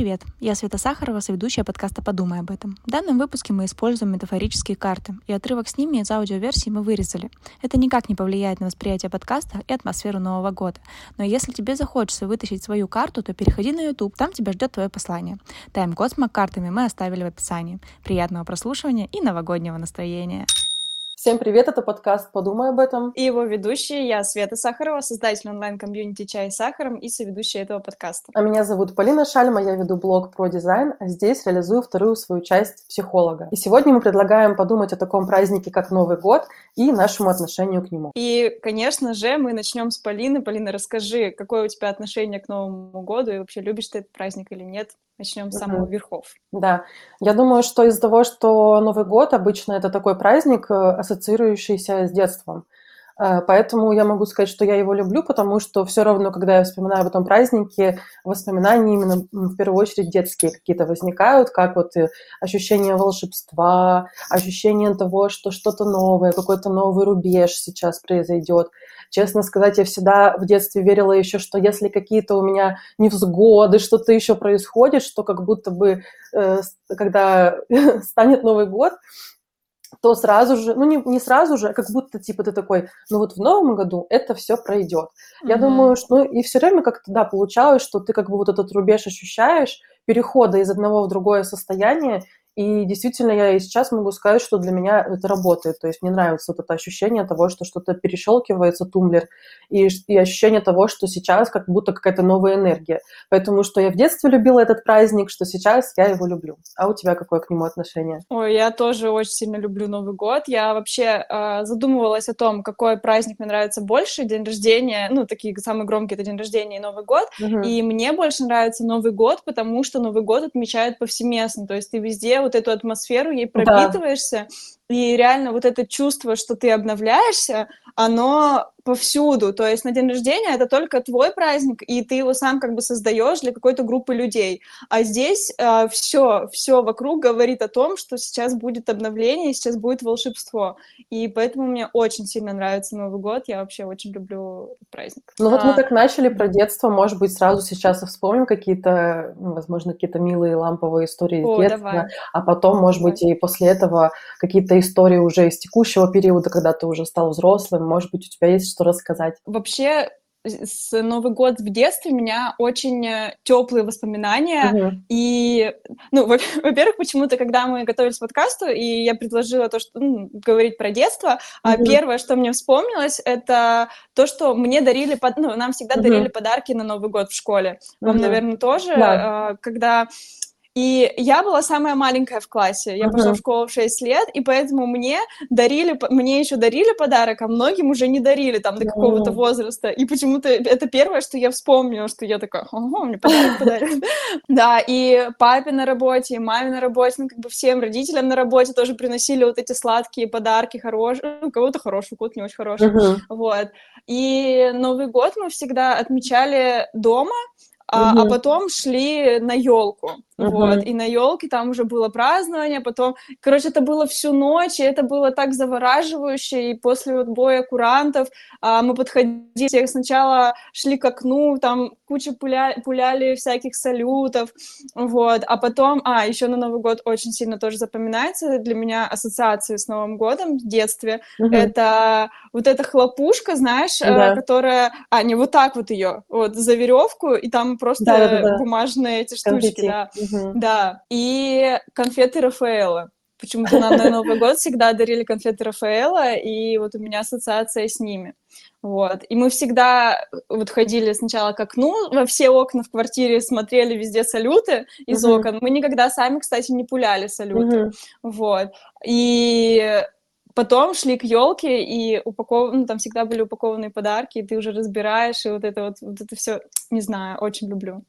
привет! Я Света Сахарова, соведущая подкаста «Подумай об этом». В данном выпуске мы используем метафорические карты, и отрывок с ними из аудиоверсии мы вырезали. Это никак не повлияет на восприятие подкаста и атмосферу Нового года. Но если тебе захочется вытащить свою карту, то переходи на YouTube, там тебя ждет твое послание. Тайм-код с картами мы оставили в описании. Приятного прослушивания и новогоднего настроения! Всем привет, это подкаст «Подумай об этом». И его ведущая я, Света Сахарова, создатель онлайн-комьюнити «Чай с сахаром» и соведущая этого подкаста. А меня зовут Полина Шальма, я веду блог про дизайн, а здесь реализую вторую свою часть психолога. И сегодня мы предлагаем подумать о таком празднике, как Новый год, и нашему отношению к нему. И, конечно же, мы начнем с Полины. Полина, расскажи, какое у тебя отношение к Новому году, и вообще любишь ты этот праздник или нет? Начнем с самого верхов. Да, я думаю, что из-за того, что Новый год обычно это такой праздник, э, ассоциирующийся с детством. Э, поэтому я могу сказать, что я его люблю, потому что все равно, когда я вспоминаю об этом празднике, воспоминания именно в первую очередь детские какие-то возникают, как вот э, ощущение волшебства, ощущение того, что что-то новое, какой-то новый рубеж сейчас произойдет. Честно сказать, я всегда в детстве верила еще, что если какие-то у меня невзгоды, что-то еще происходит, что как будто бы, э, когда станет Новый год, то сразу же, ну не, не сразу же, а как будто типа ты такой, ну вот в новом году это все пройдет. Mm-hmm. Я думаю, что ну и все время как-то да получалось, что ты как бы вот этот рубеж ощущаешь перехода из одного в другое состояние, и действительно, я и сейчас могу сказать, что для меня это работает. То есть мне нравится вот это ощущение того, что что-то перещелкивается, тумблер, и, и ощущение того, что сейчас как будто какая-то новая энергия. Поэтому что я в детстве любила этот праздник, что сейчас я его люблю. А у тебя какое к нему отношение? Ой, я тоже очень сильно люблю Новый год. Я вообще э, задумывалась о том, какой праздник мне нравится больше. День рождения, ну, такие самые громкие, это день рождения и Новый год. Угу. И мне больше нравится Новый год, потому что Новый год отмечают повсеместно. То есть ты везде вот эту атмосферу, ей пропитываешься, да. И реально вот это чувство, что ты обновляешься, оно повсюду. То есть на день рождения это только твой праздник, и ты его сам как бы создаешь для какой-то группы людей. А здесь э, все, все вокруг говорит о том, что сейчас будет обновление, сейчас будет волшебство. И поэтому мне очень сильно нравится Новый год. Я вообще очень люблю этот праздник. Ну вот а... мы так начали про детство. Может быть, сразу сейчас вспомним какие-то, ну, возможно, какие-то милые ламповые истории О, детства. Давай. А потом, может давай. быть, и после этого какие-то истории уже из текущего периода, когда ты уже стал взрослым. Может быть, у тебя есть что рассказать? Вообще, с Новый год в детстве у меня очень э, теплые воспоминания. Uh-huh. И, ну, во-первых, почему-то, когда мы готовились к подкасту, и я предложила то, что ну, говорить про детство, uh-huh. первое, что мне вспомнилось, это то, что мне дарили, под... ну, нам всегда uh-huh. дарили подарки на Новый год в школе. Вам, uh-huh. наверное, тоже, да. когда и я была самая маленькая в классе. Я uh-huh. пошла в школу в 6 лет, и поэтому мне дарили, мне еще дарили подарок, а многим уже не дарили там до какого-то uh-huh. возраста. И почему-то это первое, что я вспомнила, что я такая, ого, мне подарок подарили. Да, и папе на работе, и маме на работе, ну, как бы всем родителям на работе тоже приносили вот эти сладкие подарки, хорошие, ну, кого-то хороший, кого-то не очень хороший. Вот. И Новый год мы всегда отмечали дома, а, угу. а потом шли на елку. Uh-huh. Вот, и на елке там уже было празднование, потом, короче, это было всю ночь, и это было так завораживающе, и после вот боя курантов а, мы подходили, сначала шли к окну, там куча пуля, пуляли всяких салютов, вот, а потом, а, еще на Новый год очень сильно тоже запоминается для меня ассоциации с Новым годом в детстве, uh-huh. это вот эта хлопушка, знаешь, uh-huh. которая, а, не вот так вот ее, вот, за веревку, и там просто Да-да-да. бумажные эти штучки, да, Угу. Да. И конфеты Рафаэла. Почему-то нам на Новый год всегда дарили конфеты Рафаэла, и вот у меня ассоциация с ними. Вот. И мы всегда вот ходили сначала к окну, во все окна в квартире смотрели везде салюты из uh-huh. окон. Мы никогда сами, кстати, не пуляли салюты. Uh-huh. Вот. И потом шли к елке, и упаков... ну, там всегда были упакованные подарки, и ты уже разбираешь, и вот это вот, вот это все, не знаю, очень люблю.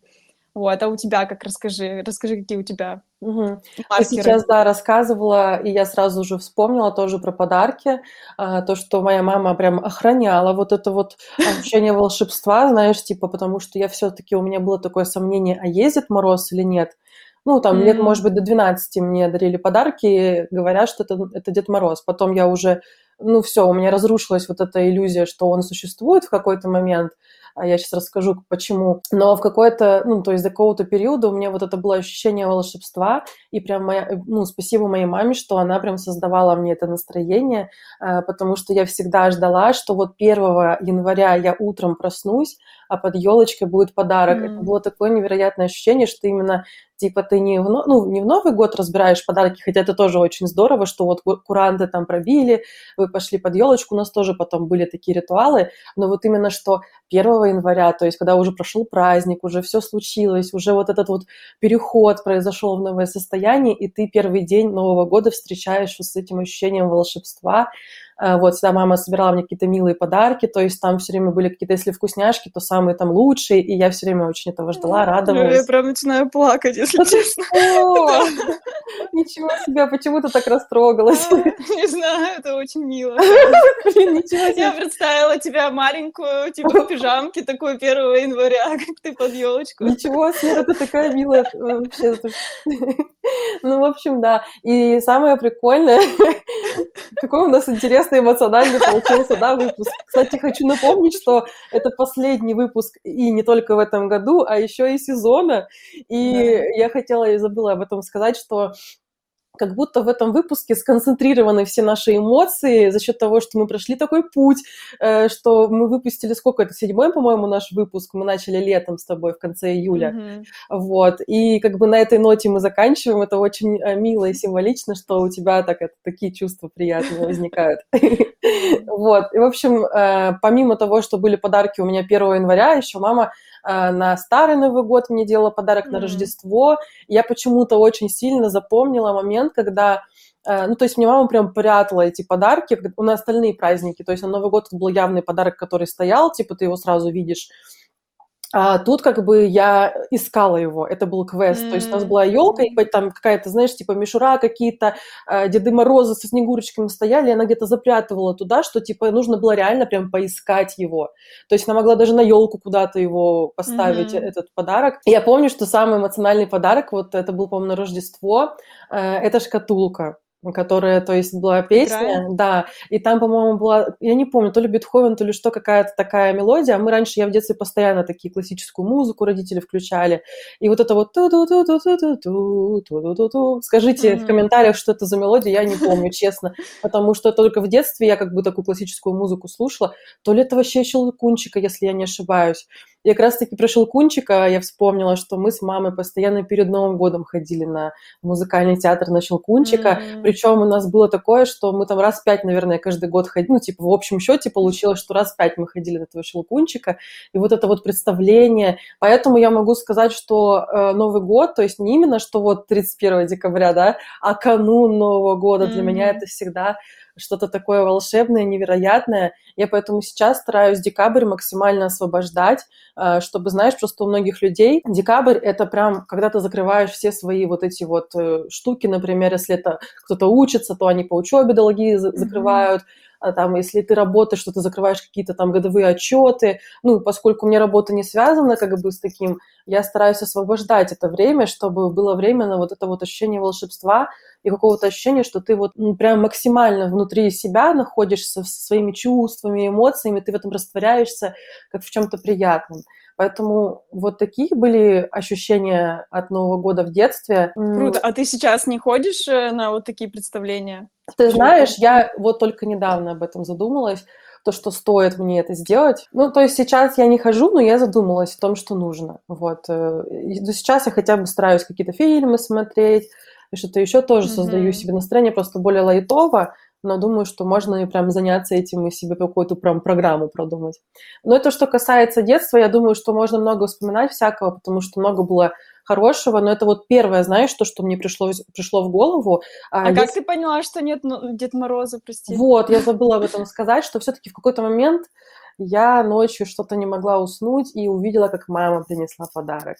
Вот, а у тебя как расскажи, расскажи, какие у тебя угу. Ты сейчас, да, рассказывала, и я сразу же вспомнила тоже про подарки, а, то, что моя мама прям охраняла вот это вот ощущение волшебства, знаешь, типа, потому что я все-таки, у меня было такое сомнение, а ездит Мороз или нет. Ну, там, mm-hmm. лет, может быть, до 12 мне дарили подарки, говоря, что это, это Дед Мороз. Потом я уже, ну, все, у меня разрушилась вот эта иллюзия, что он существует в какой-то момент. А я сейчас расскажу, почему. Но в какой-то, ну, то есть до какого-то периода у меня вот это было ощущение волшебства, и прям моя, ну, спасибо моей маме, что она прям создавала мне это настроение, а, потому что я всегда ждала, что вот 1 января я утром проснусь, а под елочкой будет подарок. Mm. Это было такое невероятное ощущение, что именно типа ты не в, ну, не в Новый год разбираешь подарки, хотя это тоже очень здорово, что вот куранты там пробили, вы пошли под елочку, у нас тоже потом были такие ритуалы, но вот именно что 1 января, то есть когда уже прошел праздник, уже все случилось, уже вот этот вот переход произошел в новое состояние, и ты первый день Нового года встречаешь с этим ощущением волшебства, вот, всегда мама собирала мне какие-то милые подарки, то есть там все время были какие-то, если вкусняшки, то самые там лучшие, и я все время очень этого ждала, радовалась. Я прям начинаю плакать, если честно. Ничего себе, почему ты так растрогалась? Не знаю, это очень мило. ничего себе. Я представила тебя маленькую, типа в пижамке, такой 1 января, как ты под елочку. Ничего себе, ты такая милая вообще. Ну, в общем, да. И самое прикольное, какой у нас интересный эмоциональный получился, да, выпуск. Кстати, хочу напомнить, что это последний выпуск и не только в этом году, а еще и сезона. И да. я хотела и забыла об этом сказать, что как будто в этом выпуске сконцентрированы все наши эмоции за счет того, что мы прошли такой путь, э, что мы выпустили, сколько? Это, седьмой, по-моему, наш выпуск, мы начали летом с тобой в конце июля, mm-hmm. вот, и как бы на этой ноте мы заканчиваем, это очень э, мило и символично, что у тебя так, это, такие чувства приятные возникают. Вот, и, в общем, э, помимо того, что были подарки у меня 1 января, еще мама на Старый Новый год мне делала подарок mm-hmm. на Рождество. Я почему-то очень сильно запомнила момент, когда э, ну, то есть мне мама прям прятала эти подарки на остальные праздники. То есть на Новый год это был явный подарок, который стоял, типа ты его сразу видишь. А тут как бы я искала его, это был квест, mm-hmm. то есть у нас была елка, и там какая-то, знаешь, типа мишура какие-то, э, Деды Морозы со снегурочками стояли, и она где-то запрятывала туда, что типа нужно было реально прям поискать его. То есть она могла даже на елку куда-то его поставить, mm-hmm. этот подарок. И я помню, что самый эмоциональный подарок, вот это был, по-моему, на Рождество, э, это шкатулка которая, то есть, была песня, Играя? да, и там, по-моему, была, я не помню, то ли Бетховен, то ли что, какая-то такая мелодия, а мы раньше, я в детстве постоянно такие классическую музыку родители включали, и вот это вот скажите в комментариях, что это за мелодия, я не помню, честно, потому что только в детстве я как бы такую классическую музыку слушала, то ли это вообще щелкунчика, если я не ошибаюсь, и как раз-таки про Щелкунчика я вспомнила, что мы с мамой постоянно перед Новым годом ходили на музыкальный театр на Щелкунчика. Mm-hmm. Причем у нас было такое, что мы там раз пять, наверное, каждый год ходили. Ну, типа, в общем счете получилось, что раз пять мы ходили на этого Щелкунчика. И вот это вот представление. Поэтому я могу сказать, что э, Новый год, то есть не именно, что вот 31 декабря, да, а канун Нового года mm-hmm. для меня это всегда что-то такое волшебное, невероятное. Я поэтому сейчас стараюсь декабрь максимально освобождать, э, чтобы, знаешь, просто у многих людей декабрь — это прям, когда ты закрываешь все свои вот эти вот э, штуки, например, если это кто-то учится, то они по учебе долги закрывают, mm-hmm там, если ты работаешь, что ты закрываешь какие-то там годовые отчеты. Ну, поскольку у меня работа не связана как бы с таким, я стараюсь освобождать это время, чтобы было время на вот это вот ощущение волшебства и какого-то ощущения, что ты вот ну, прям максимально внутри себя находишься со своими чувствами, эмоциями, ты в этом растворяешься как в чем-то приятном. Поэтому вот такие были ощущения от Нового года в детстве. Круто. А ты сейчас не ходишь э, на вот такие представления? Ты знаешь, я вот только недавно об этом задумалась, то, что стоит мне это сделать. Ну, то есть сейчас я не хожу, но я задумалась о том, что нужно. Вот. Э, сейчас я хотя бы стараюсь какие-то фильмы смотреть, что-то еще тоже mm-hmm. создаю себе настроение просто более лайтово, но думаю, что можно и прям заняться этим и себе какую-то прям программу продумать. Но это что касается детства, я думаю, что можно много вспоминать всякого, потому что много было хорошего, но это вот первое, знаешь, то, что мне пришло, пришло в голову. А, а как ты поняла, что нет ну, Дед Мороза, прости? Вот, я забыла об этом сказать, что все-таки в какой-то момент я ночью что-то не могла уснуть и увидела, как мама принесла подарок.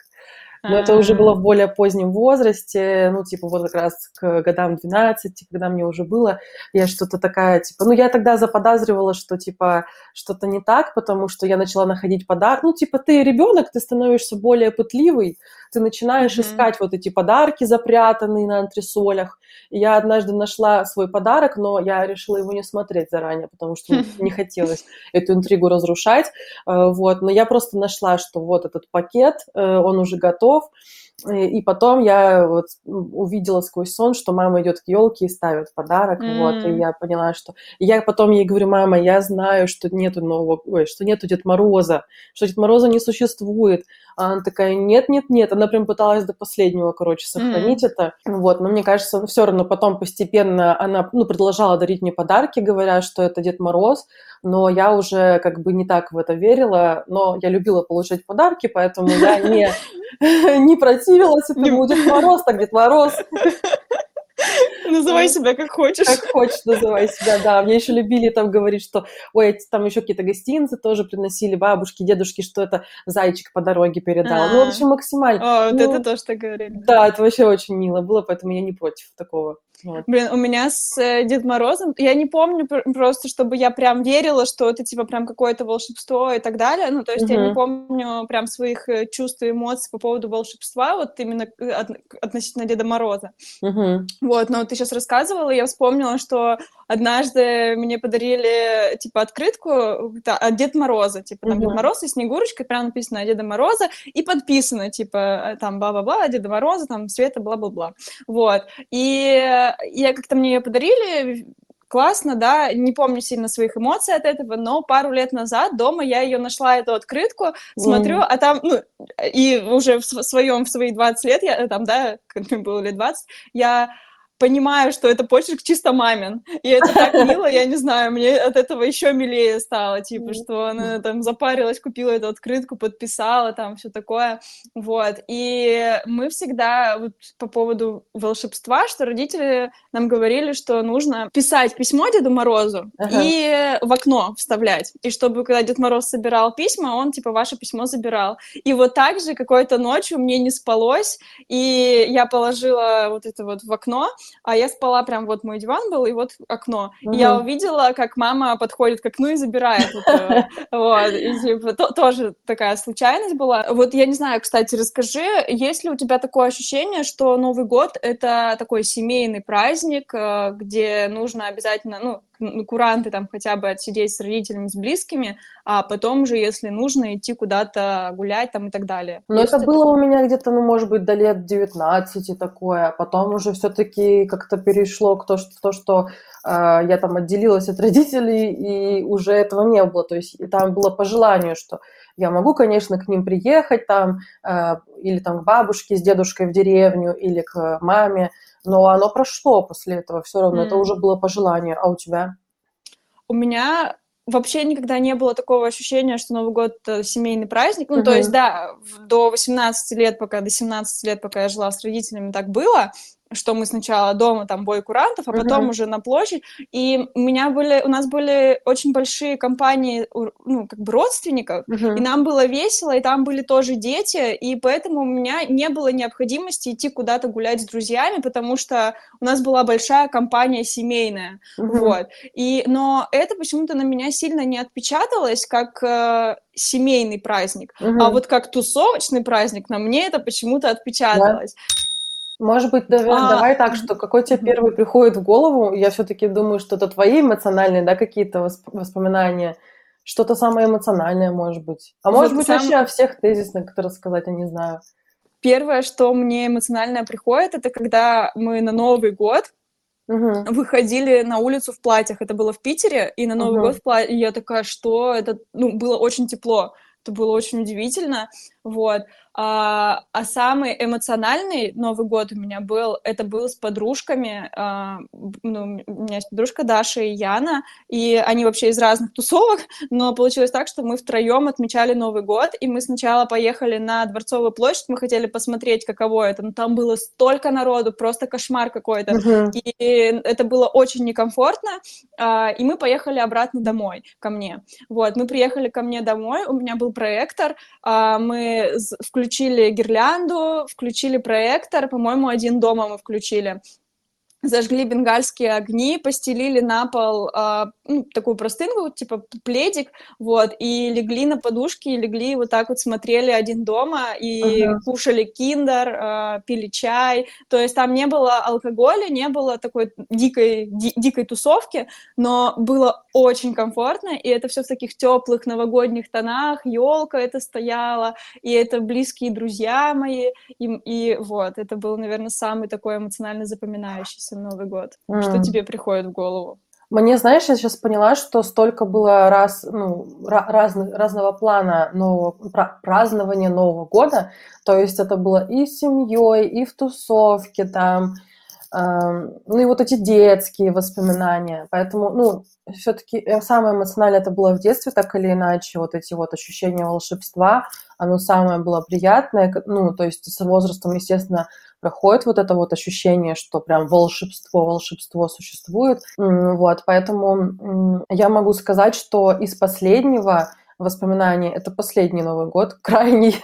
Но это уже было в более позднем возрасте, ну, типа, вот как раз к годам 12, когда мне уже было, я что-то такая, типа, ну, я тогда заподозривала, что, типа, что-то не так, потому что я начала находить подарок. Ну, типа, ты ребенок, ты становишься более пытливый, ты начинаешь mm-hmm. искать вот эти подарки, запрятанные на антресолях. И я однажды нашла свой подарок, но я решила его не смотреть заранее, потому что не хотелось эту интригу разрушать. Э, вот. Но я просто нашла, что вот этот пакет, э, он уже готов, Hof. И потом я вот увидела сквозь сон, что мама идет к елке и ставит подарок, mm. вот, и я поняла, что... И я потом ей говорю, мама, я знаю, что нету нового... Ой, что нету Дед Мороза, что Дед Мороза не существует. А она такая, нет, нет, нет. Она прям пыталась до последнего, короче, сохранить mm. это. Вот, но мне кажется, все равно потом постепенно она, ну, продолжала дарить мне подарки, говоря, что это Дед Мороз, но я уже как бы не так в это верила, но я любила получать подарки, поэтому я не, не противилась этому Дед Мороз, так Дед Мороз. Называй себя как хочешь. Как хочешь, называй себя, да. Мне еще любили там говорить, что, ой, там еще какие-то гостинцы тоже приносили, бабушки, дедушки, что это зайчик по дороге передал. Ну, в общем, максимально. О, вот это тоже так говорили. Да, это вообще очень мило было, поэтому я не против такого. Вот. Блин, у меня с э, Дед Морозом, я не помню просто, чтобы я прям верила, что это типа прям какое-то волшебство и так далее. Ну, то есть uh-huh. я не помню прям своих э, чувств и эмоций по поводу волшебства, вот именно от, относительно Деда Мороза. Uh-huh. Вот, но ты сейчас рассказывала, я вспомнила, что однажды мне подарили типа открытку да, от Деда Мороза, типа там uh-huh. Дед Мороз и Снегурочка, прям написано Деда Мороза, и подписано, типа там бла-бла-бла, Деда Мороза, там Света, бла-бла-бла. Вот. И я как-то мне ее подарили, классно, да, не помню сильно своих эмоций от этого, но пару лет назад дома я ее нашла, эту открытку, смотрю, mm. а там, ну, и уже в своем, в свои 20 лет, я там, да, как мне было лет 20, я понимаю, что это почерк чисто мамин. И это так мило, я не знаю, мне от этого еще милее стало, типа, что она там запарилась, купила эту открытку, подписала, там все такое. Вот. И мы всегда вот по поводу волшебства, что родители нам говорили, что нужно писать письмо Деду Морозу ага. и в окно вставлять. И чтобы, когда Дед Мороз собирал письма, он, типа, ваше письмо забирал. И вот так же какой-то ночью мне не спалось, и я положила вот это вот в окно, а я спала, прям вот мой диван был, и вот окно. Угу. И я увидела, как мама подходит к окну и забирает. Вот, и типа, тоже такая случайность была. Вот я не знаю, кстати, расскажи, есть ли у тебя такое ощущение, что Новый год — это такой семейный праздник, э, где нужно обязательно, ну, куранты там хотя бы отсидеть с родителями, с близкими, а потом же, если нужно, идти куда-то гулять там и так далее. Но это было у меня где-то, ну, может быть, до лет 19 такое, а потом уже все-таки как-то перешло к то, что, то, что э, я там отделилась от родителей, и уже этого не было. То есть там было по желанию, что я могу, конечно, к ним приехать там, э, или там к бабушке с дедушкой в деревню, или к маме, но оно прошло после этого все равно, mm. это уже было по желанию. А у тебя? У меня вообще никогда не было такого ощущения, что Новый год это семейный праздник. Ну, uh-huh. то есть, да, до 18 лет, пока до 17 лет, пока я жила с родителями, так было что мы сначала дома там бой курантов, а потом uh-huh. уже на площадь. И у меня были, у нас были очень большие компании, ну, как бы родственников, uh-huh. и нам было весело, и там были тоже дети, и поэтому у меня не было необходимости идти куда-то гулять с друзьями, потому что у нас была большая компания семейная, uh-huh. вот. И, но это почему-то на меня сильно не отпечаталось, как э, семейный праздник, uh-huh. а вот как тусовочный праздник на мне это почему-то отпечаталось. Yeah. Может быть, давай, а... давай так, что какой тебе первый приходит в голову? Я все-таки думаю, что это твои эмоциональные, да, какие-то воспоминания. Что-то самое эмоциональное, может быть. А может быть, сам... вообще о всех тезисных, которые рассказать, я не знаю. Первое, что мне эмоционально приходит, это когда мы на Новый год угу. выходили на улицу в платьях. Это было в Питере, и на Новый угу. год в платье. И я такая, что это? Ну, было очень тепло. Это было очень удивительно. Вот. А, а самый эмоциональный Новый год у меня был, это был с подружками. А, ну, у меня есть подружка Даша и Яна, и они вообще из разных тусовок, но получилось так, что мы втроем отмечали Новый год, и мы сначала поехали на Дворцовую площадь, мы хотели посмотреть, каково это, но там было столько народу, просто кошмар какой-то, uh-huh. и это было очень некомфортно, а, и мы поехали обратно домой ко мне. Вот, мы приехали ко мне домой, у меня был проектор, а, мы включили включили гирлянду, включили проектор, по-моему, один дома мы включили зажгли бенгальские огни, постелили на пол э, ну, такую простынку, типа пледик, вот, и легли на подушки, и легли вот так вот смотрели один дома, и uh-huh. кушали киндер, э, пили чай, то есть там не было алкоголя, не было такой дикой, ди- дикой тусовки, но было очень комфортно, и это все в таких теплых новогодних тонах, елка это стояла, и это близкие друзья мои, и, и вот, это был, наверное, самый такой эмоционально запоминающийся на Новый год? Mm. Что тебе приходит в голову? Мне, знаешь, я сейчас поняла, что столько было раз, ну, разных, разного плана нового, празднования Нового года. То есть это было и с семьей, и в тусовке там, ну и вот эти детские воспоминания. Поэтому, ну, все-таки э, самое эмоциональное это было в детстве, так или иначе, вот эти вот ощущения волшебства, оно самое было приятное, ну, то есть с возрастом, естественно, проходит вот это вот ощущение, что прям волшебство, волшебство существует. Вот, поэтому я могу сказать, что из последнего воспоминания. Это последний Новый год, крайний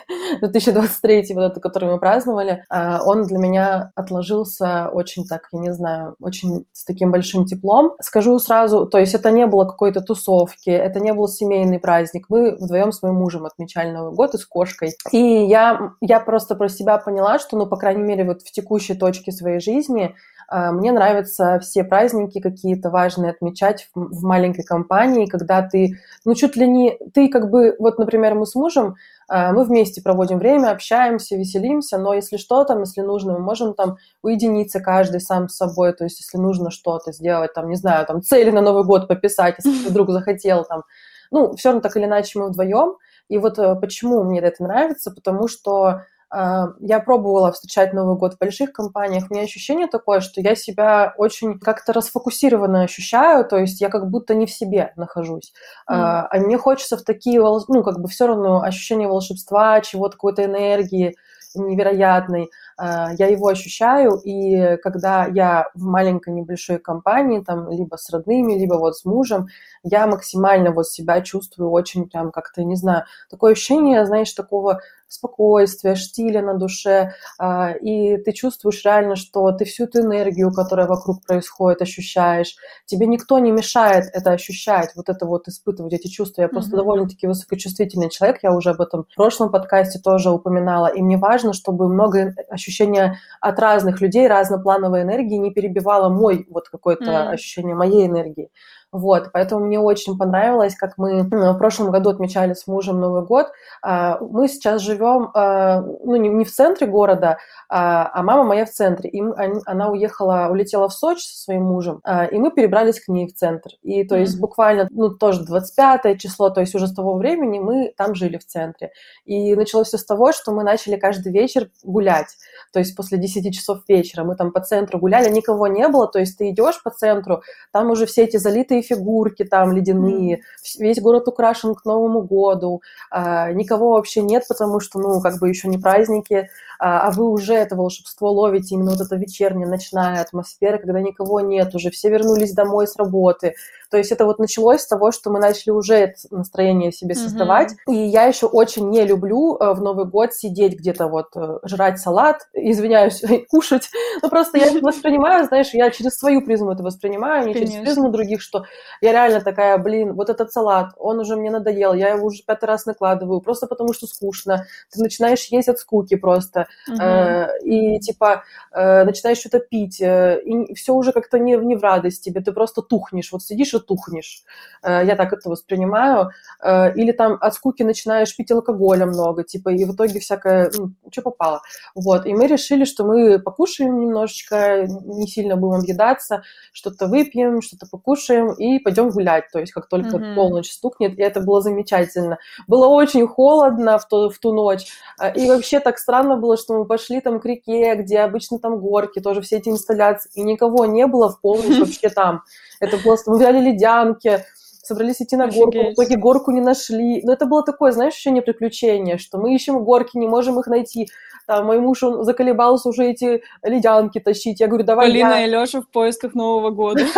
2023, вот этот, который мы праздновали. А, он для меня отложился очень так, я не знаю, очень с таким большим теплом. Скажу сразу, то есть это не было какой-то тусовки, это не был семейный праздник. Мы вдвоем с моим мужем отмечали Новый год и с кошкой. И я, я просто про себя поняла, что, ну, по крайней мере, вот в текущей точке своей жизни мне нравятся все праздники какие-то важные отмечать в, маленькой компании, когда ты, ну, чуть ли не, ты как бы, вот, например, мы с мужем, а, мы вместе проводим время, общаемся, веселимся, но если что там, если нужно, мы можем там уединиться каждый сам с собой, то есть если нужно что-то сделать, там, не знаю, там, цели на Новый год пописать, если вдруг захотел, там, ну, все равно так или иначе мы вдвоем, и вот э, почему мне это нравится, потому что а, я пробовала встречать Новый год в больших компаниях. У меня ощущение такое, что я себя очень как-то расфокусированно ощущаю, то есть я как будто не в себе нахожусь. Mm. А, а мне хочется в такие, ну, как бы все равно ощущение волшебства, чего-то, какой-то энергии невероятной. А, я его ощущаю, и когда я в маленькой небольшой компании, там, либо с родными, либо вот с мужем, я максимально вот себя чувствую очень прям как-то, не знаю, такое ощущение, знаешь, такого спокойствия, штиля на душе, а, и ты чувствуешь реально, что ты всю эту энергию, которая вокруг происходит, ощущаешь. Тебе никто не мешает это ощущать, вот это вот испытывать эти чувства. Я просто mm-hmm. довольно-таки высокочувствительный человек, я уже об этом в прошлом подкасте тоже упоминала, и мне важно, чтобы много ощущения от разных людей, разноплановой энергии не перебивало мой вот какое-то mm-hmm. ощущение моей энергии. Вот, поэтому мне очень понравилось, как мы ну, в прошлом году отмечали с мужем Новый год. А, мы сейчас живем, а, ну, не в центре города, а, а мама моя в центре. И она уехала, улетела в Сочи со своим мужем, и мы перебрались к ней в центр. И то есть буквально, ну, тоже 25 число, то есть уже с того времени мы там жили в центре. И началось все с того, что мы начали каждый вечер гулять. То есть после 10 часов вечера мы там по центру гуляли, никого не было, то есть ты идешь по центру, там уже все эти залитые фигурки там ледяные, весь город украшен к Новому году, а, никого вообще нет, потому что, ну, как бы еще не праздники, а, а вы уже это волшебство ловите, именно вот эта вечерняя, ночная атмосфера, когда никого нет уже, все вернулись домой с работы, то есть это вот началось с того, что мы начали уже это настроение себе создавать. Mm-hmm. И я еще очень не люблю э, в Новый год сидеть где-то вот, э, жрать салат, извиняюсь, кушать. Ну просто я воспринимаю, знаешь, я через свою призму это воспринимаю, не Конечно. через призму других, что я реально такая, блин, вот этот салат, он уже мне надоел, я его уже пятый раз накладываю, просто потому что скучно. Ты начинаешь есть от скуки просто. Э, и типа э, начинаешь что-то пить, э, и все уже как-то не, не в радость тебе, ты просто тухнешь. Вот сидишь же тухнешь. Э, я так это воспринимаю. Э, или там от скуки начинаешь пить алкоголя много, типа, и в итоге всякое, ну, что попало. Вот, и мы решили, что мы покушаем немножечко, не сильно будем объедаться, что-то выпьем, что-то покушаем и пойдем гулять. То есть как только mm-hmm. полночь стукнет, и это было замечательно. Было очень холодно в ту, в ту ночь, э, и вообще так странно было, что мы пошли там к реке, где обычно там горки, тоже все эти инсталляции, и никого не было в полночь вообще там. Это просто мы взяли ледянки, собрались идти на горку, в итоге горку не нашли. Но это было такое, знаешь, ощущение приключения, что мы ищем горки, не можем их найти. Там, мой муж, он заколебался уже эти ледянки тащить. Я говорю, давай Полина я. и Леша в поисках Нового года.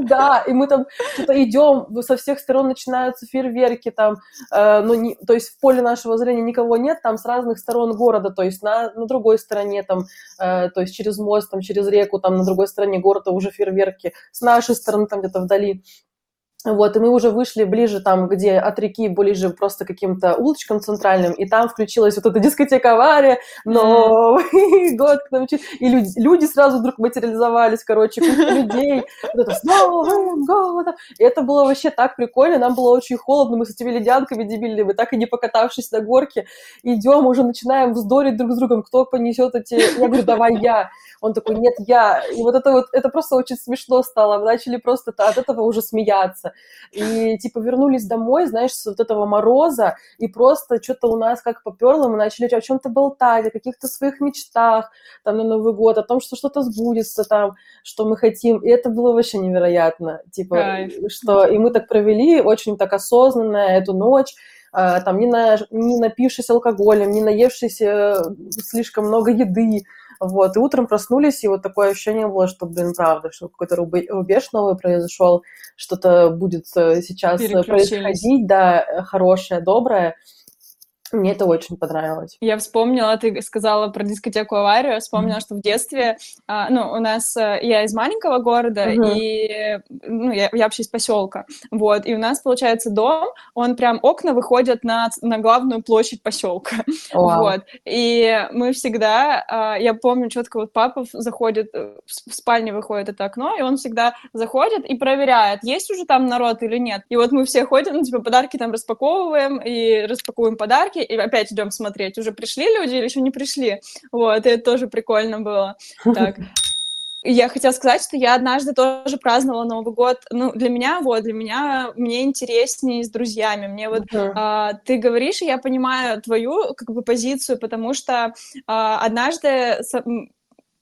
Да, и мы там что-то идем, со всех сторон начинаются фейерверки, там, э, ну, то есть в поле нашего зрения никого нет, там с разных сторон города, то есть на, на другой стороне, там, э, то есть через мост, там, через реку, там, на другой стороне города уже фейерверки, с нашей стороны, там, где-то вдали. Вот, и мы уже вышли ближе там, где от реки, ближе просто каким-то улочкам центральным, и там включилась вот эта дискотека авария, Новый год к нам и люди, люди сразу вдруг материализовались, короче, куча людей, вот это с Новым годом, и это было вообще так прикольно, нам было очень холодно, мы с этими ледянками дебильными, так и не покатавшись на горке, идем, уже начинаем вздорить друг с другом, кто понесет эти, я говорю, давай я, он такой, нет, я, и вот это вот, это просто очень смешно стало, мы начали просто от этого уже смеяться, солнце. И, типа, вернулись домой, знаешь, с вот этого мороза, и просто что-то у нас как поперло, мы начали о чем-то болтать, о каких-то своих мечтах, там, на Новый год, о том, что что-то сбудется там, что мы хотим. И это было вообще невероятно. Типа, Кайф. что... И мы так провели очень так осознанно эту ночь, а, там, не, на, не напившись алкоголем, не наевшись э, слишком много еды, вот, и утром проснулись, и вот такое ощущение было, что, блин, правда, что какой-то рубеж новый произошел, что-то будет э, сейчас происходить, да, хорошее, доброе. Мне это очень понравилось. Я вспомнила, ты сказала про дискотеку аварию, вспомнила, mm-hmm. что в детстве, а, ну, у нас, э, я из маленького города, mm-hmm. и, ну, я, я вообще из поселка, вот, и у нас, получается, дом, он прям, окна выходят на, на главную площадь поселка, wow. вот, и мы всегда, а, я помню четко, вот папа заходит, э, в спальне выходит это окно, и он всегда заходит и проверяет, есть уже там народ или нет, и вот мы все ходим, ну, типа, подарки там распаковываем, и распаковываем подарки, и опять идем смотреть, уже пришли люди или еще не пришли. Вот, и это тоже прикольно было. Так. Я хотела сказать, что я однажды тоже праздновала Новый год. Ну, для меня, вот, для меня, мне интереснее с друзьями. Мне вот, uh-huh. а, ты говоришь, и я понимаю твою, как бы, позицию, потому что а, однажды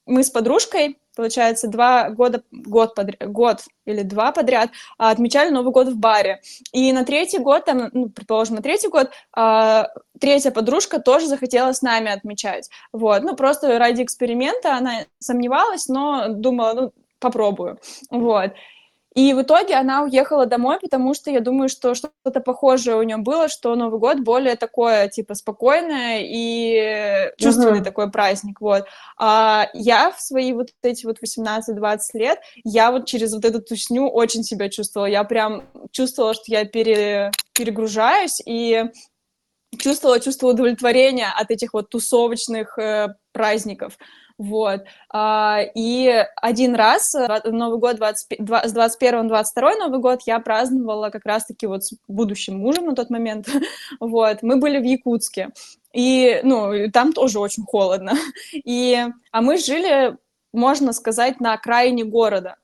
мы с подружкой получается, два года, год, подряд, год или два подряд а, отмечали Новый год в баре. И на третий год, там, ну, предположим, на третий год, а, третья подружка тоже захотела с нами отмечать. Вот, ну, просто ради эксперимента она сомневалась, но думала, ну, попробую. Вот. И в итоге она уехала домой, потому что я думаю, что что-то похожее у нее было, что Новый год более такое, типа, спокойное и чувственный uh-huh. такой праздник, вот. А я в свои вот эти вот 18-20 лет, я вот через вот эту тусню очень себя чувствовала. Я прям чувствовала, что я пере, перегружаюсь и чувствовала чувство удовлетворения от этих вот тусовочных э, праздников. Вот. А, и один раз, э, Новый год 20, с 21 на 22 Новый год я праздновала как раз-таки вот с будущим мужем на тот момент. Вот. Мы были в Якутске. И, ну, там тоже очень холодно. И, а мы жили, можно сказать, на окраине города.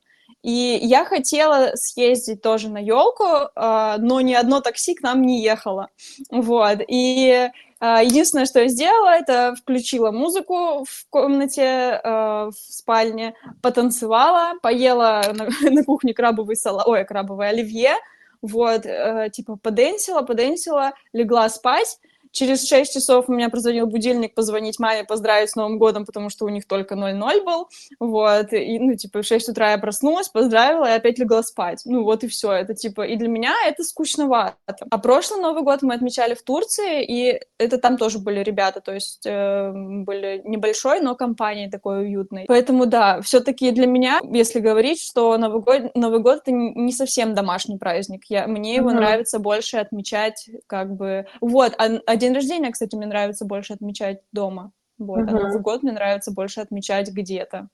И я хотела съездить тоже на елку, а, но ни одно такси к нам не ехало. Вот. И единственное, что я сделала, это включила музыку в комнате, э, в спальне, потанцевала, поела на, на кухне крабовый салат, ой, крабовый оливье, вот, э, типа поденсила, поденсила, легла спать, Через 6 часов у меня прозвонил будильник позвонить маме, поздравить с Новым годом, потому что у них только 0-0 был, вот, и, ну, типа, в 6 утра я проснулась, поздравила и опять легла спать, ну, вот и все, это, типа, и для меня это скучновато. А прошлый Новый год мы отмечали в Турции, и это там тоже были ребята, то есть э, были небольшой, но компанией такой уютной. Поэтому, да, все-таки для меня, если говорить, что Новый год, Новый год это не совсем домашний праздник, я, мне его mm-hmm. нравится больше отмечать, как бы, вот, а, а день рождения, кстати, мне нравится больше отмечать дома. Вот, uh-huh. а Новый год мне нравится больше отмечать где-то.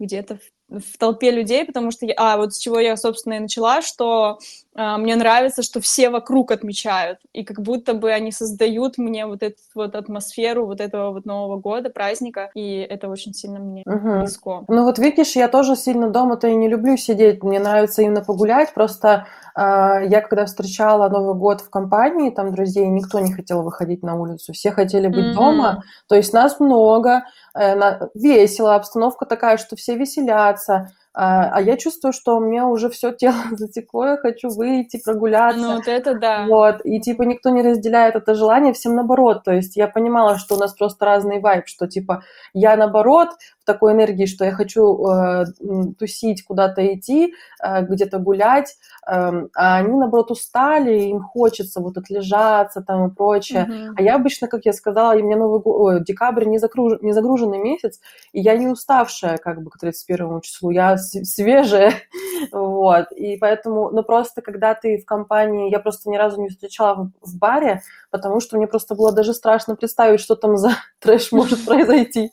Где-то в, в толпе людей, потому что... Я, а, вот с чего я, собственно, и начала, что а, мне нравится, что все вокруг отмечают, и как будто бы они создают мне вот эту вот атмосферу вот этого вот Нового года, праздника, и это очень сильно мне угу. близко. Ну вот видишь, я тоже сильно дома-то и не люблю сидеть, мне нравится именно погулять, просто э, я когда встречала Новый год в компании, там, друзей, никто не хотел выходить на улицу, все хотели быть угу. дома, то есть нас много, э, на, весело, обстановка такая, что все веселятся, а, а я чувствую, что у меня уже все тело затекло, я хочу выйти, прогуляться. Ну, вот это да. Вот, и типа никто не разделяет это желание, всем наоборот. То есть я понимала, что у нас просто разный вайб, что типа я наоборот в такой энергии, что я хочу э, тусить, куда-то идти, э, где-то гулять, э, а они наоборот устали, им хочется вот отлежаться там и прочее. Mm-hmm. А я обычно, как я сказала, у меня Новый год, декабрь не, загруж... не загруженный месяц, и я не уставшая как бы к 31 числу, я свежая, вот, и поэтому, ну, просто когда ты в компании, я просто ни разу не встречала в, в баре, потому что мне просто было даже страшно представить, что там за трэш может произойти.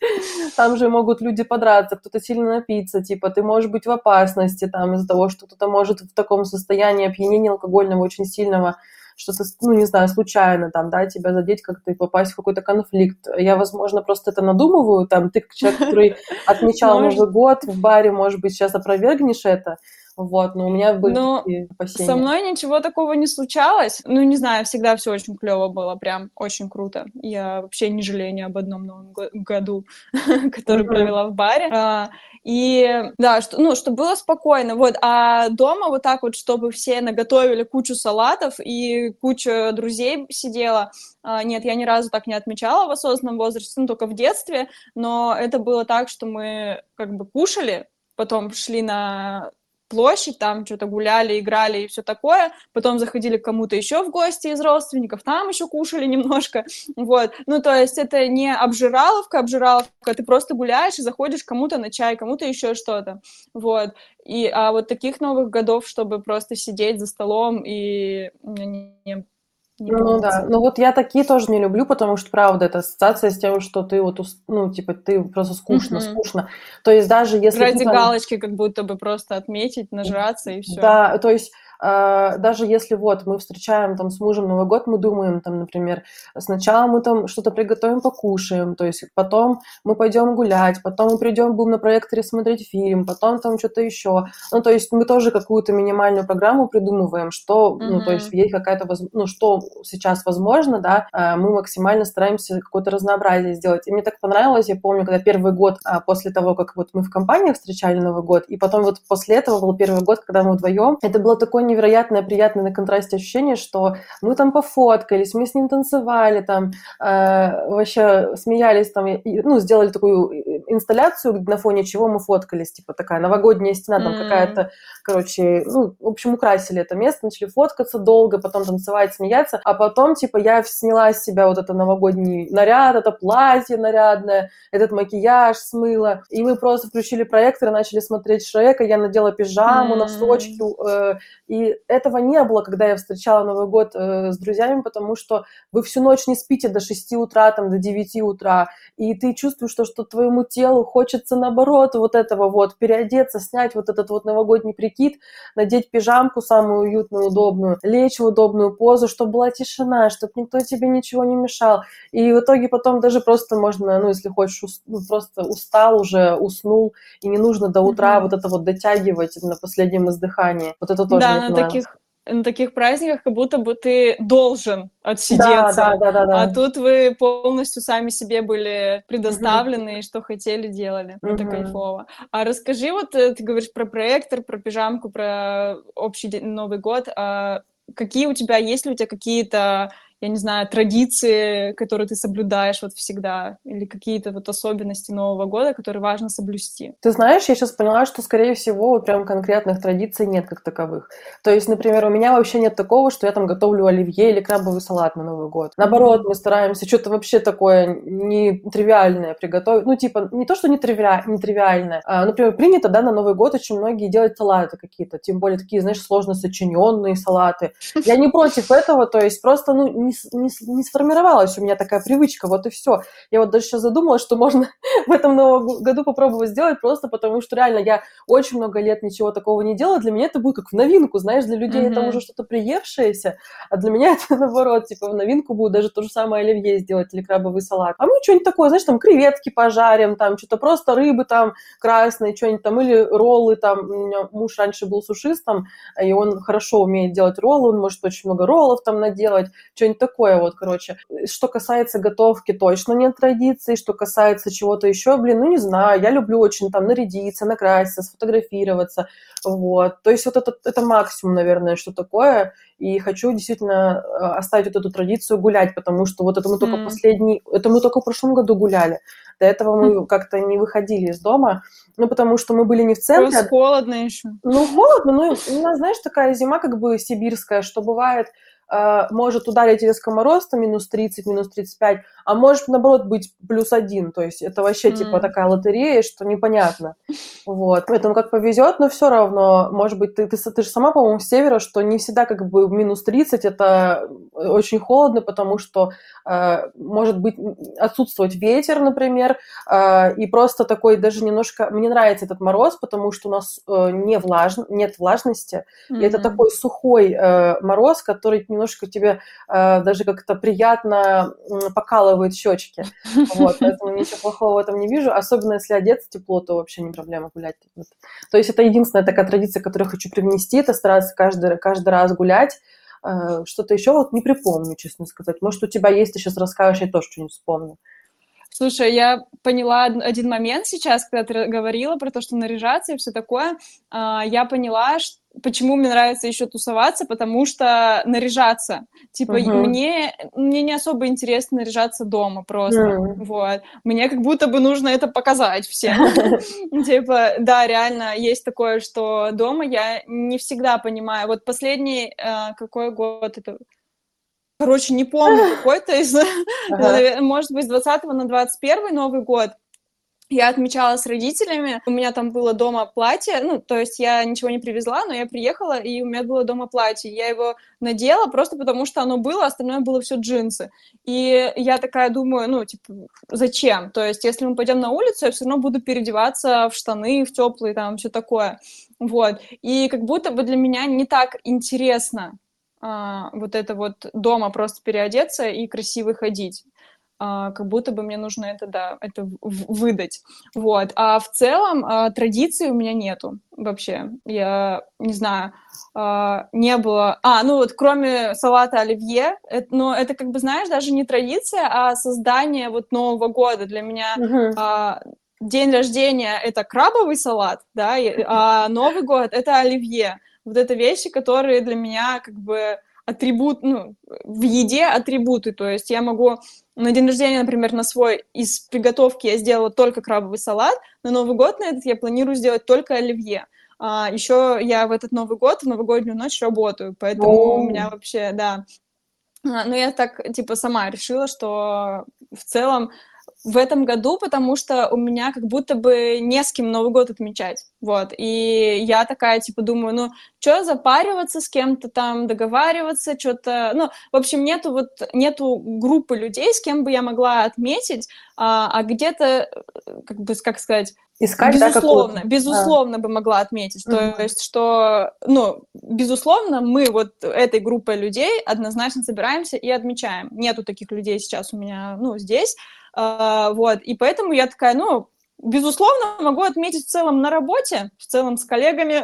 Там же могут люди подраться, кто-то сильно напиться, типа, ты можешь быть в опасности там из-за того, что кто-то может в таком состоянии опьянения алкогольного очень сильного что-то, ну, не знаю, случайно там, да, тебя задеть как-то и попасть в какой-то конфликт. Я, возможно, просто это надумываю, там, ты, человек, который отмечал Новый год в баре, может быть, сейчас опровергнешь это, вот, но у меня были но такие опасения. Со мной ничего такого не случалось. Ну, не знаю, всегда все очень клево было, прям очень круто. Я вообще не жалею ни об одном новом году, который провела в баре. А, и да, что, ну, чтобы было спокойно. Вот, а дома вот так вот, чтобы все наготовили кучу салатов и куча друзей сидела. А, нет, я ни разу так не отмечала в осознанном возрасте, ну, только в детстве, но это было так, что мы как бы кушали, потом шли на площадь, там что-то гуляли, играли и все такое, потом заходили к кому-то еще в гости из родственников, там еще кушали немножко, вот, ну, то есть это не обжираловка, обжираловка, ты просто гуляешь и заходишь кому-то на чай, кому-то еще что-то, вот, и, а вот таких новых годов, чтобы просто сидеть за столом и не, не ну да, ну вот я такие тоже не люблю, потому что, правда, это ассоциация с тем, что ты вот, ну, типа, ты просто скучно, угу. скучно. То есть даже если... Ради там... галочки как будто бы просто отметить, нажраться и все. Да, то есть даже если вот мы встречаем там с мужем Новый год, мы думаем там, например, сначала мы там что-то приготовим, покушаем, то есть потом мы пойдем гулять, потом мы придем, будем на проекторе смотреть фильм, потом там что-то еще. Ну, то есть мы тоже какую-то минимальную программу придумываем, что, mm-hmm. ну, то есть есть какая-то, ну, что сейчас возможно, да, а, мы максимально стараемся какое-то разнообразие сделать. И мне так понравилось, я помню, когда первый год а, после того, как вот мы в компании встречали Новый год, и потом вот после этого был первый год, когда мы вдвоем, это было такое невероятное, приятное на контрасте ощущение, что мы там пофоткались, мы с ним танцевали, там э, вообще смеялись, там, и, ну, сделали такую инсталляцию, на фоне чего мы фоткались, типа такая новогодняя стена, там mm. какая-то, короче, ну, в общем, украсили это место, начали фоткаться долго, потом танцевать, смеяться, а потом, типа, я сняла с себя вот это новогодний наряд, это платье нарядное, этот макияж смыла, и мы просто включили проектор и начали смотреть Шрека, я надела пижаму, mm. носочки, э, и и этого не было, когда я встречала Новый год э, с друзьями, потому что вы всю ночь не спите до 6 утра, там, до 9 утра, и ты чувствуешь, что, что твоему телу хочется, наоборот, вот этого вот, переодеться, снять вот этот вот новогодний прикид, надеть пижамку самую уютную, удобную, лечь в удобную позу, чтобы была тишина, чтобы никто тебе ничего не мешал. И в итоге потом даже просто можно, ну, если хочешь, ну, просто устал уже, уснул, и не нужно до утра mm-hmm. вот это вот дотягивать на последнем издыхании. Вот это тоже да, на таких на таких праздниках как будто бы ты должен отсидеться, да, да, да, да, да. а тут вы полностью сами себе были предоставлены и что хотели делали. Угу. Это кайфово. А расскажи, вот э, ты говоришь про проектор, про пижамку, про общий Новый год. А какие у тебя, есть ли у тебя какие-то я не знаю, традиции, которые ты соблюдаешь вот всегда, или какие-то вот особенности Нового года, которые важно соблюсти? Ты знаешь, я сейчас поняла, что, скорее всего, вот прям конкретных традиций нет как таковых. То есть, например, у меня вообще нет такого, что я там готовлю оливье или крабовый салат на Новый год. Наоборот, мы стараемся что-то вообще такое нетривиальное приготовить. Ну, типа, не то, что нетривиальное. А, например, принято, да, на Новый год очень многие делать салаты какие-то, тем более такие, знаешь, сложно сочиненные салаты. Я не против этого, то есть просто, ну, не, не, не сформировалась у меня такая привычка, вот и все. Я вот даже сейчас задумалась, что можно в этом новом году попробовать сделать, просто потому что реально я очень много лет ничего такого не делала, для меня это будет как в новинку, знаешь, для людей mm-hmm. это уже что-то приевшееся, а для меня это наоборот, типа в новинку будет даже то же самое оливье сделать или крабовый салат. А мы что-нибудь такое, знаешь, там креветки пожарим, там что-то просто рыбы там красные, что-нибудь там, или роллы там, у меня муж раньше был сушистом, и он хорошо умеет делать роллы, он может очень много роллов там наделать, что-нибудь такое вот, короче. Что касается готовки, точно нет традиций. Что касается чего-то еще, блин, ну не знаю, я люблю очень там нарядиться, накраситься, сфотографироваться, вот. То есть вот это, это максимум, наверное, что такое. И хочу действительно э, оставить вот эту традицию гулять, потому что вот это мы только mm. последний, это мы только в прошлом году гуляли. До этого мы как-то не выходили из дома, ну, потому что мы были не в центре. Просто холодно еще. Ну, холодно, ну, у нас, знаешь, такая зима как бы сибирская, что бывает Э, может ударить резко мороз, там, минус 30, минус 35, а может, наоборот, быть плюс один, то есть это вообще, mm. типа, такая лотерея, что непонятно, вот, поэтому как повезет, но все равно, может быть, ты, ты, ты же сама, по-моему, с севера, что не всегда, как бы, минус 30 это очень холодно, потому что э, может быть отсутствовать ветер, например, э, и просто такой даже немножко, мне нравится этот мороз, потому что у нас э, не влаж... нет влажности, mm-hmm. и это такой сухой э, мороз, который немножко тебе э, даже как-то приятно покалывает щечки. Вот, поэтому ничего плохого в этом не вижу. Особенно если одеться тепло, то вообще не проблема гулять. То есть это единственная такая традиция, которую я хочу привнести, это стараться каждый, каждый раз гулять. Э, что-то еще вот не припомню, честно сказать. Может, у тебя есть, ты сейчас расскажешь, я тоже что-нибудь вспомню. Слушай, я поняла один момент сейчас, когда ты говорила про то, что наряжаться и все такое. А, я поняла, что почему мне нравится еще тусоваться, потому что наряжаться. Типа, uh-huh. мне, мне не особо интересно наряжаться дома просто. Uh-huh. Вот. Мне как будто бы нужно это показать всем. Типа, да, реально, есть такое, что дома я не всегда понимаю. Вот последний, э, какой год это? Короче, не помню, какой-то из, может быть, с 20 на 21 Новый год я отмечала с родителями, у меня там было дома платье, ну, то есть я ничего не привезла, но я приехала, и у меня было дома платье. Я его надела просто потому, что оно было, остальное было все джинсы. И я такая думаю, ну, типа, зачем? То есть если мы пойдем на улицу, я все равно буду переодеваться в штаны, в теплые, там, все такое. Вот. И как будто бы для меня не так интересно а, вот это вот дома просто переодеться и красиво ходить а, как будто бы мне нужно это, да, это выдать. Вот. А в целом а, традиции у меня нету вообще. Я не знаю, а, не было... А, ну вот кроме салата оливье, это, но это как бы, знаешь, даже не традиция, а создание вот Нового года. Для меня uh-huh. а, день рождения — это крабовый салат, да, а Новый год — это оливье. Вот это вещи, которые для меня как бы атрибут, ну, в еде атрибуты, то есть я могу на день рождения, например, на свой из приготовки я сделала только крабовый салат, на Новый год на этот я планирую сделать только оливье. А, еще я в этот Новый год, в новогоднюю ночь работаю, поэтому О. у меня вообще, да. А, но я так, типа, сама решила, что в целом в этом году, потому что у меня как будто бы не с кем Новый год отмечать, вот, и я такая, типа, думаю, ну, что запариваться с кем-то там, договариваться, что-то, ну, в общем, нету вот, нету группы людей, с кем бы я могла отметить, а, а где-то, как бы, как сказать, Искать, безусловно, да, безусловно да. бы могла отметить, uh-huh. то есть, что, ну, безусловно, мы вот этой группой людей однозначно собираемся и отмечаем. Нету таких людей сейчас у меня, ну, здесь, вот, и поэтому я такая, ну, Безусловно, могу отметить в целом на работе, в целом с коллегами.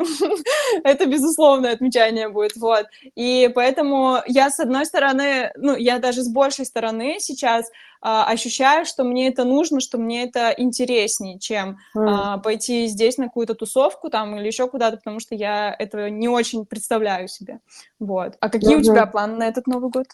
это безусловное отмечание будет, вот. И поэтому я, с одной стороны, ну, я даже с большей стороны сейчас а, ощущаю, что мне это нужно, что мне это интереснее, чем mm. а, пойти здесь на какую-то тусовку там или еще куда-то, потому что я этого не очень представляю себе, вот. А какие mm-hmm. у тебя планы на этот Новый год?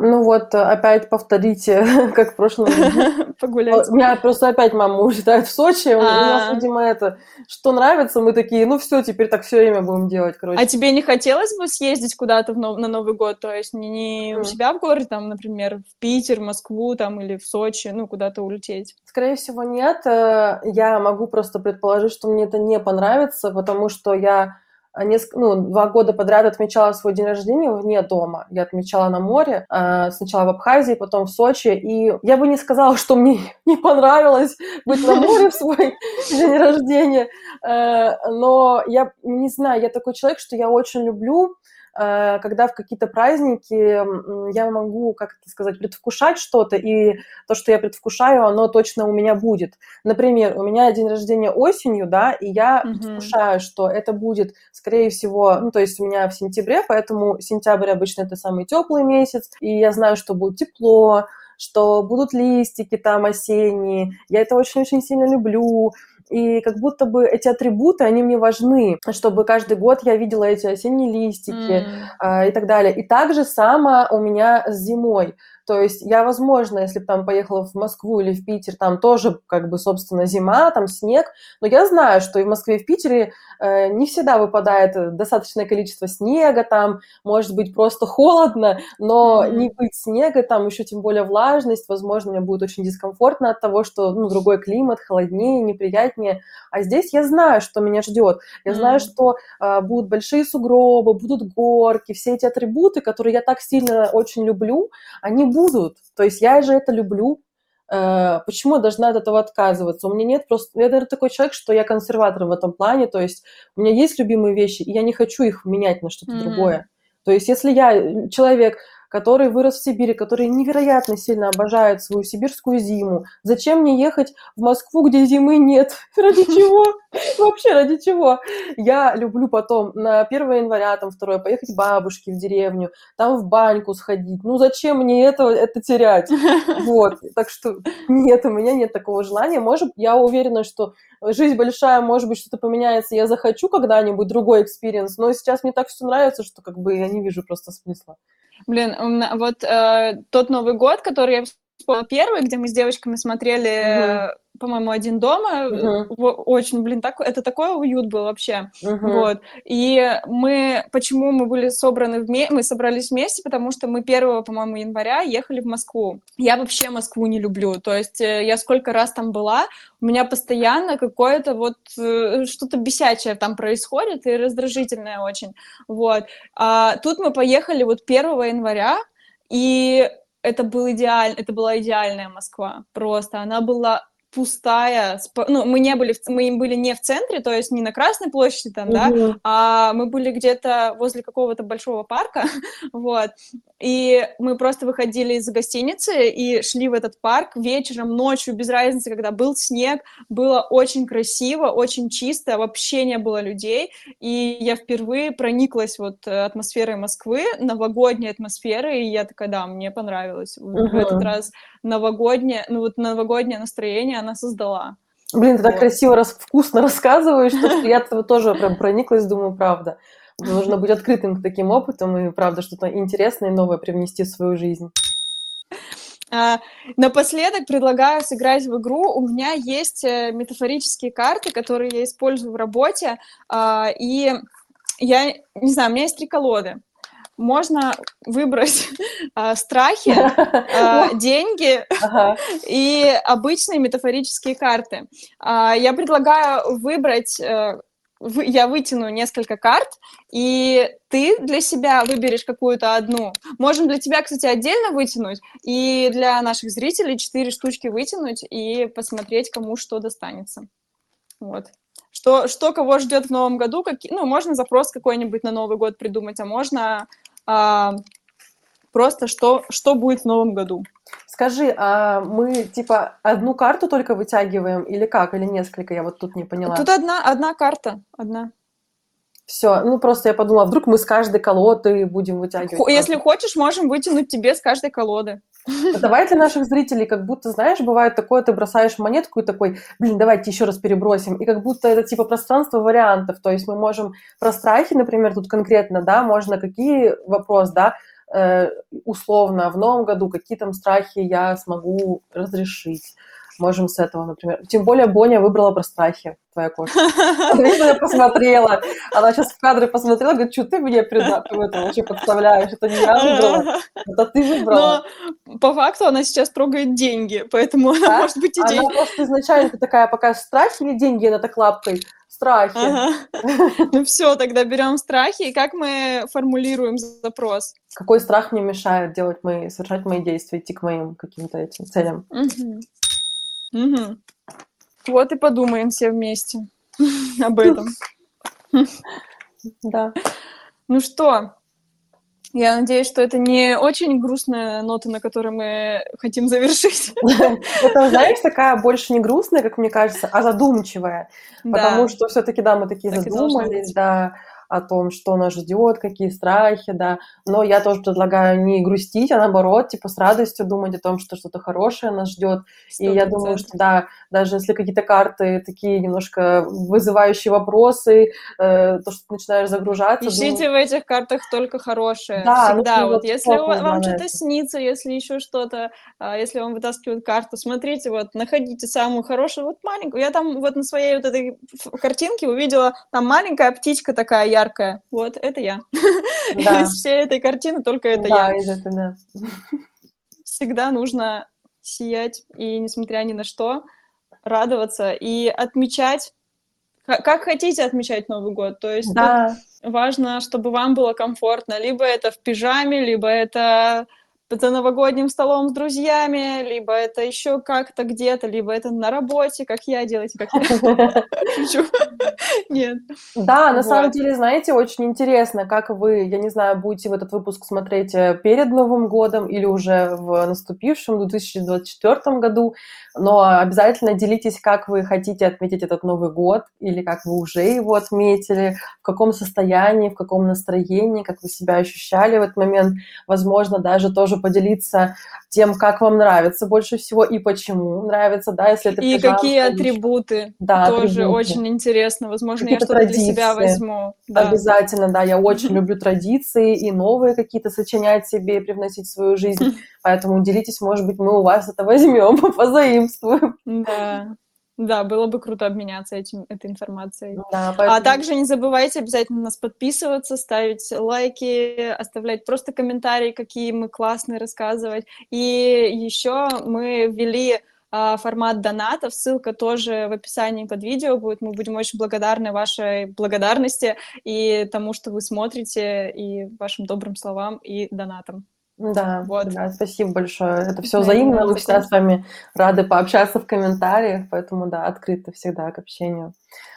Ну вот, опять повторите, как в прошлом году. Погулять. Меня просто опять мама улетает в Сочи. У нас, а. видимо, это, что нравится, мы такие, ну все, теперь так все время будем делать, короче. А тебе не хотелось бы съездить куда-то на Новый год? То есть не у себя в городе, там, например, в Питер, Москву там или в Сочи, ну, куда-то улететь? Скорее всего, нет. Э, я могу просто предположить, что мне это не понравится, потому что я а несколько, ну, два года подряд отмечала свой день рождения вне дома. Я отмечала на море, э, сначала в Абхазии, потом в Сочи. И я бы не сказала, что мне не понравилось быть на море в свой день рождения. Э, но я не знаю, я такой человек, что я очень люблю когда в какие-то праздники я могу, как это сказать, предвкушать что-то, и то, что я предвкушаю, оно точно у меня будет. Например, у меня день рождения осенью, да, и я mm-hmm. предвкушаю, что это будет, скорее всего, ну, то есть у меня в сентябре, поэтому сентябрь обычно это самый теплый месяц, и я знаю, что будет тепло, что будут листики там осенние. Я это очень-очень сильно люблю и как будто бы эти атрибуты, они мне важны, чтобы каждый год я видела эти осенние листики mm. э, и так далее. И также само у меня с зимой. То есть я, возможно, если бы там поехала в Москву или в Питер, там тоже как бы, собственно, зима, там снег, но я знаю, что и в Москве, и в Питере э, не всегда выпадает достаточное количество снега, там может быть просто холодно, но mm-hmm. не быть снега, там еще тем более влажность, возможно, мне будет очень дискомфортно от того, что, ну, другой климат, холоднее, неприятнее, а здесь я знаю, что меня ждет, я mm-hmm. знаю, что э, будут большие сугробы, будут горки, все эти атрибуты, которые я так сильно очень люблю, они будут будут. То есть я же это люблю. Э, почему я должна от этого отказываться? У меня нет просто... Я, наверное, такой человек, что я консерватор в этом плане. То есть у меня есть любимые вещи, и я не хочу их менять на что-то mm-hmm. другое. То есть если я человек, который вырос в Сибири, который невероятно сильно обожает свою сибирскую зиму. Зачем мне ехать в Москву, где зимы нет? Ради чего? Вообще ради чего? Я люблю потом на 1 января, там, 2 поехать к бабушке в деревню, там в баньку сходить. Ну зачем мне это, это терять? Вот, так что нет, у меня нет такого желания. Может, я уверена, что жизнь большая, может быть, что-то поменяется, я захочу когда-нибудь другой experience, но сейчас мне так все нравится, что как бы я не вижу просто смысла. Блин, вот э, тот Новый год, который я вспомнила первый, где мы с девочками смотрели, угу. по-моему, один дома, угу. очень, блин, так, это такой уют был вообще, угу. вот. И мы, почему мы были собраны вместе, мы собрались вместе, потому что мы 1, по-моему, января ехали в Москву. Я вообще Москву не люблю, то есть э, я сколько раз там была, у меня постоянно какое-то вот э, что-то бесячее там происходит и раздражительное очень, вот. А тут мы поехали вот 1 января, и это был идеаль, это была идеальная Москва, просто она была пустая, ну, мы не были, мы были не в центре, то есть не на Красной площади там, да, а мы были где-то возле какого-то большого парка, вот, и мы просто выходили из гостиницы и шли в этот парк вечером, ночью, без разницы, когда был снег, было очень красиво, очень чисто, вообще не было людей, и я впервые прониклась вот атмосферой Москвы, новогодней атмосферой, и я такая, да, мне понравилось. Uh-huh. В этот раз новогоднее, ну вот новогоднее настроение она создала. Блин, ты вот. так красиво, рас, вкусно рассказываешь, что, я тоже прям прониклась, думаю, правда. Нужно быть открытым к таким опытам и, правда, что-то интересное и новое привнести в свою жизнь. А, напоследок предлагаю сыграть в игру. У меня есть э, метафорические карты, которые я использую в работе. А, и я не знаю, у меня есть три колоды можно выбрать э, страхи, э, деньги ага. и обычные метафорические карты. Э, я предлагаю выбрать, э, вы, я вытяну несколько карт, и ты для себя выберешь какую-то одну. Можем для тебя, кстати, отдельно вытянуть, и для наших зрителей четыре штучки вытянуть и посмотреть, кому что достанется. Вот что, что кого ждет в новом году, как, ну, можно запрос какой-нибудь на Новый год придумать, а можно а, просто что, что будет в новом году. Скажи, а мы типа одну карту только вытягиваем или как? Или несколько? Я вот тут не поняла. Тут одна, одна карта, одна. Все, ну просто я подумала, вдруг мы с каждой колоды будем вытягивать. Если хочешь, можем вытянуть тебе с каждой колоды. Давай для наших зрителей, как будто, знаешь, бывает такое, ты бросаешь монетку и такой, блин, давайте еще раз перебросим. И как будто это типа пространство вариантов. То есть мы можем про страхи, например, тут конкретно, да, можно какие вопрос, да, э, условно в новом году какие там страхи я смогу разрешить Можем с этого, например. Тем более Боня выбрала про страхи, твоя кошка. Она посмотрела. Она сейчас в кадре посмотрела, говорит, что ты мне это вообще подставляешь? Это не я выбрала, это ты выбрала. Но по факту она сейчас трогает деньги, поэтому она да? может быть и деньги. Она просто изначально такая, пока страхи или деньги, она так лапкой. Страхи. Ага. Ну все, тогда берем страхи. И как мы формулируем запрос? Какой страх мне мешает делать мои, совершать мои действия, идти к моим каким-то этим целям? Угу. Угу. Вот и подумаем все вместе об этом. Да. Ну что, Я надеюсь, что это не очень грустная нота, на которой мы хотим завершить. Это, знаешь, такая больше не грустная, как мне кажется, а задумчивая. Потому что все-таки, да, мы такие задумались, да, о том, что нас ждет, какие страхи, да. Но я тоже предлагаю не грустить, а наоборот, типа с радостью думать о том, что что-то хорошее нас ждет. И я думаю, что да, даже если какие-то карты такие немножко вызывающие вопросы, э, то, что ты начинаешь загружаться. Ищите думаю... в этих картах только хорошее. Да, Всегда. Вот если вам, вам что-то снится, если еще что-то, а, если вам вытаскивают карту, смотрите, вот, находите самую хорошую, вот маленькую. Я там вот на своей вот этой картинке увидела, там маленькая птичка такая яркая. Вот, это я. Да. Из всей этой картины только это да, я. Из этого, да. Всегда нужно сиять, и несмотря ни на что, радоваться и отмечать, как хотите отмечать Новый год. То есть да. важно, чтобы вам было комфортно. Либо это в пижаме, либо это за новогодним столом с друзьями, либо это еще как-то где-то, либо это на работе, как я делаете, как я. Нет. Да, на самом деле, знаете, очень интересно, как вы, я не знаю, будете в этот выпуск смотреть э, перед Новым годом или уже в наступившем 2024 году, но обязательно делитесь, как вы хотите отметить этот Новый год, или как вы уже его отметили, в каком состоянии, в каком настроении, как вы себя ощущали в этот момент. Возможно, даже тоже поделиться тем, как вам нравится больше всего и почему нравится, да, если это И какие атрибуты, да, тоже атрибуты. очень интересно, возможно, я что-то для себя возьму. Да. Обязательно, да, я очень люблю традиции и новые какие-то сочинять себе и привносить в свою жизнь, поэтому делитесь, может быть, мы у вас это возьмем, позаимствуем. Да. Да, было бы круто обменяться этим, этой информацией. Да, а поэтому... А также не забывайте обязательно нас подписываться, ставить лайки, оставлять просто комментарии, какие мы классные рассказывать. И еще мы ввели а, формат донатов, ссылка тоже в описании под видео будет. Мы будем очень благодарны вашей благодарности и тому, что вы смотрите, и вашим добрым словам и донатам. Да, вот. да, спасибо большое. Это все взаимно. Мы всегда с вами рады пообщаться в комментариях, поэтому да, открыто всегда к общению.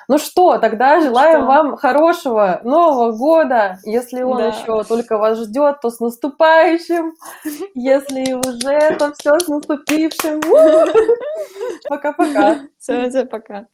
Ну что, тогда желаем что? вам хорошего Нового года. Если он да. еще только вас ждет, то с наступающим. Если уже, то все с наступившим. Пока-пока. Все, все, пока.